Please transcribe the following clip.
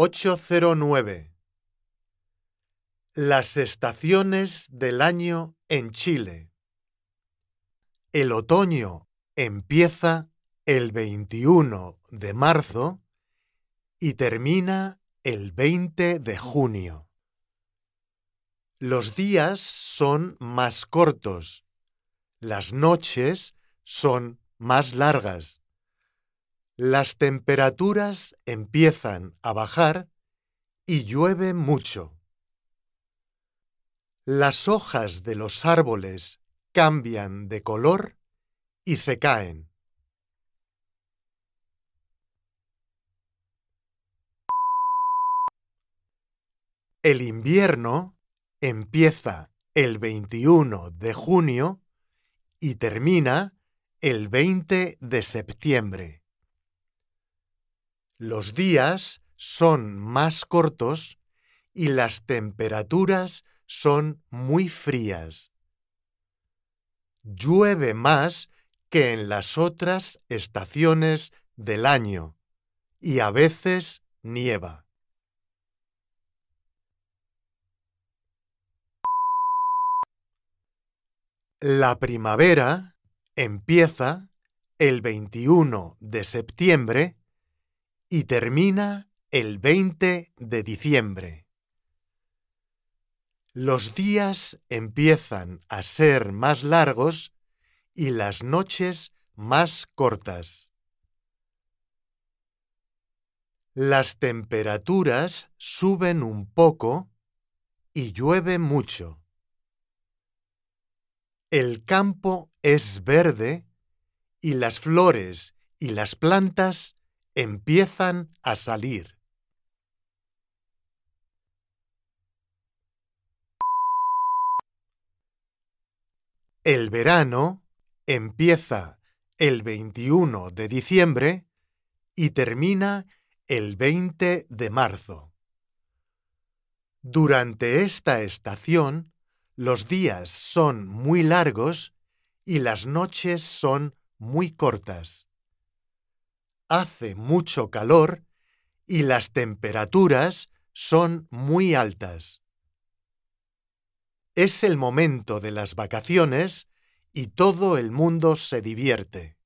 809 Las estaciones del año en Chile. El otoño empieza el 21 de marzo y termina el 20 de junio. Los días son más cortos, las noches son más largas. Las temperaturas empiezan a bajar y llueve mucho. Las hojas de los árboles cambian de color y se caen. El invierno empieza el 21 de junio y termina el 20 de septiembre. Los días son más cortos y las temperaturas son muy frías. Llueve más que en las otras estaciones del año y a veces nieva. La primavera empieza el 21 de septiembre y termina el 20 de diciembre. Los días empiezan a ser más largos y las noches más cortas. Las temperaturas suben un poco y llueve mucho. El campo es verde y las flores y las plantas empiezan a salir. El verano empieza el 21 de diciembre y termina el 20 de marzo. Durante esta estación, los días son muy largos y las noches son muy cortas. Hace mucho calor y las temperaturas son muy altas. Es el momento de las vacaciones y todo el mundo se divierte.